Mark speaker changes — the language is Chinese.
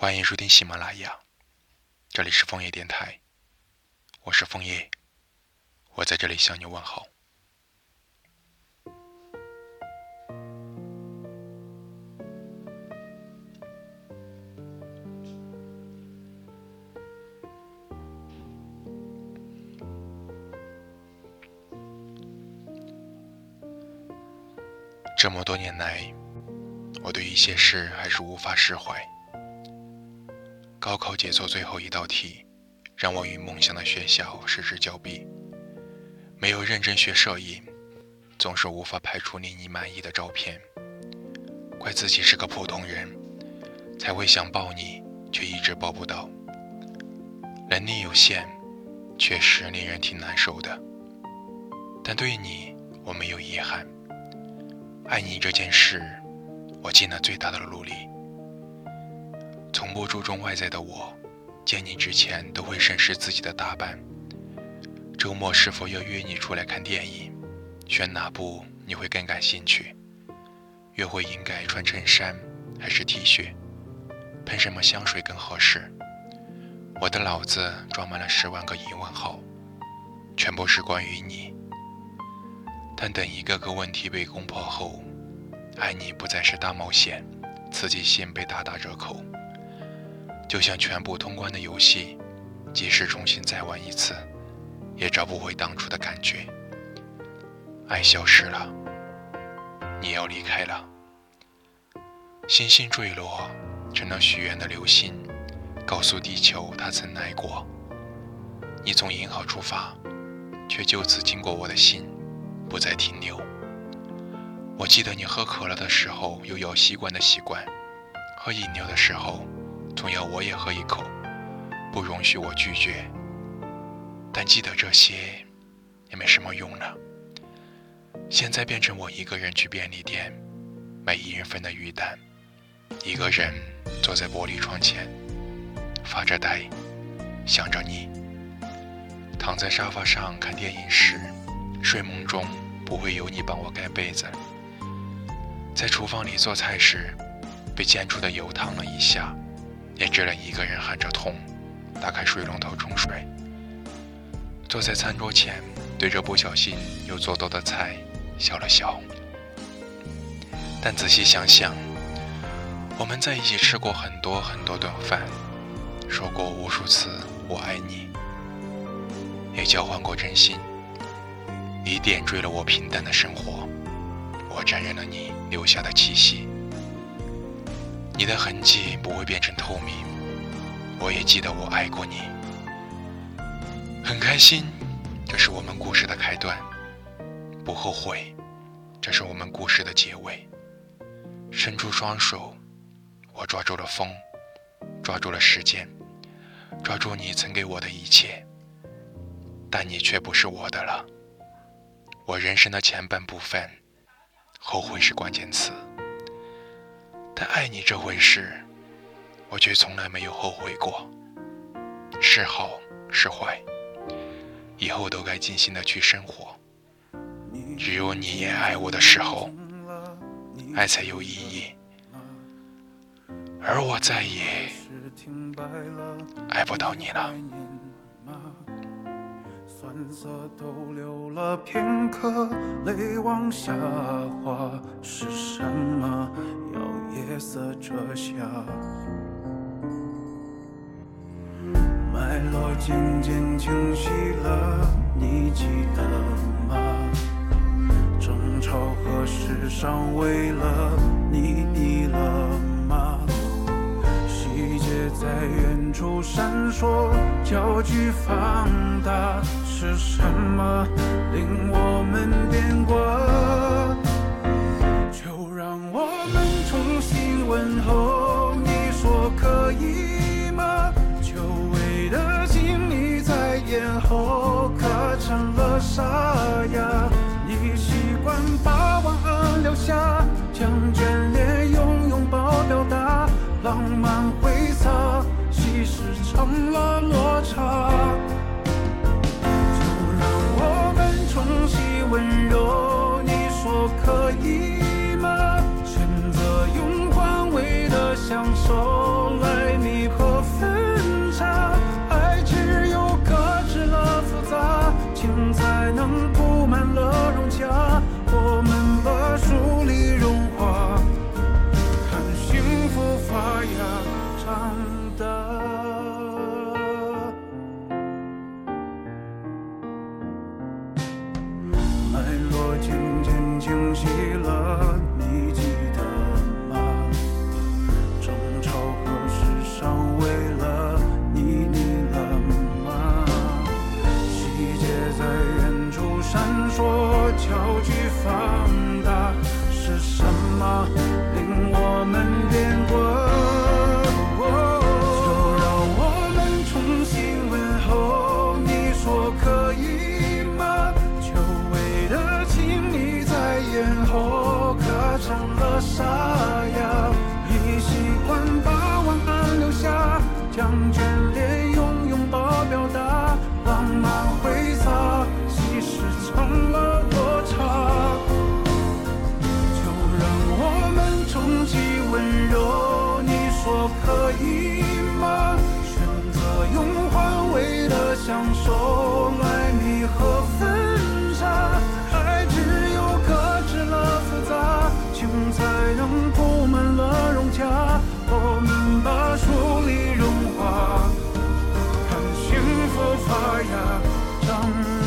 Speaker 1: 欢迎收听喜马拉雅，这里是枫叶电台，我是枫叶，我在这里向你问好。这么多年来，我对一些事还是无法释怀。高考解错最后一道题，让我与梦想的学校失之交臂。没有认真学摄影，总是无法拍出令你满意的照片。怪自己是个普通人，才会想抱你，却一直抱不到。能力有限，确实令人挺难受的。但对你，我没有遗憾。爱你这件事，我尽了最大的努力。从不注重外在的我，见你之前都会审视自己的打扮。周末是否要约你出来看电影？选哪部你会更感兴趣？约会应该穿衬衫还是 T 恤？喷什么香水更合适？我的脑子装满了十万个疑问号，全部是关于你。但等一个个问题被攻破后，爱你不再是大冒险，刺激性被大打折扣。就像全部通关的游戏，即使重新再玩一次，也找不回当初的感觉。爱消失了，你要离开了。星星坠落，成了许愿的流星，告诉地球它曾来过。你从银河出发，却就此经过我的心。不再停留。我记得你喝可乐的时候有咬吸管的习惯，喝饮料的时候总要我也喝一口，不容许我拒绝。但记得这些也没什么用了。现在变成我一个人去便利店买一人份的鱼蛋，一个人坐在玻璃窗前发着呆，想着你。躺在沙发上看电影时。睡梦中不会有你帮我盖被子，在厨房里做菜时，被煎出的油烫了一下，也只能一个人喊着痛，打开水龙头冲水。坐在餐桌前，对着不小心又做多的菜笑了笑。但仔细想想，我们在一起吃过很多很多顿饭，说过无数次我爱你，也交换过真心。你点缀了我平淡的生活，我沾染了你留下的气息。你的痕迹不会变成透明，我也记得我爱过你。很开心，这是我们故事的开端；不后悔，这是我们故事的结尾。伸出双手，我抓住了风，抓住了时间，抓住你曾给我的一切，但你却不是我的了。我人生的前半部分，后悔是关键词，但爱你这回事，我却从来没有后悔过。是好是坏，以后都该尽心的去生活。只有你也爱我的时候，爱才有意义，而我再也爱不到你了。酸涩逗留了片刻，泪往下滑，是什么要夜色遮下？脉络渐渐清晰了，你记得吗？争吵何时尚为了，你低了吗？细节在远处闪烁，焦距放大。是什么令我们变卦？就让我们重新问候。你说可以吗？久违的亲昵在咽喉刻成了沙哑。你习惯把晚安留下，将眷恋用拥抱表达，浪漫挥洒，细事成了落差。温柔，你说可以吗？选择用换位的享受
Speaker 2: 渐渐清晰了，你记得吗？争吵或世上为了你，你了吗？细节在远处闪烁，焦距放大，是什么令我们？感受爱弥和分叉，爱只有克制了复杂，情才能铺满了融洽。我们把疏离融化，看幸福发芽，长。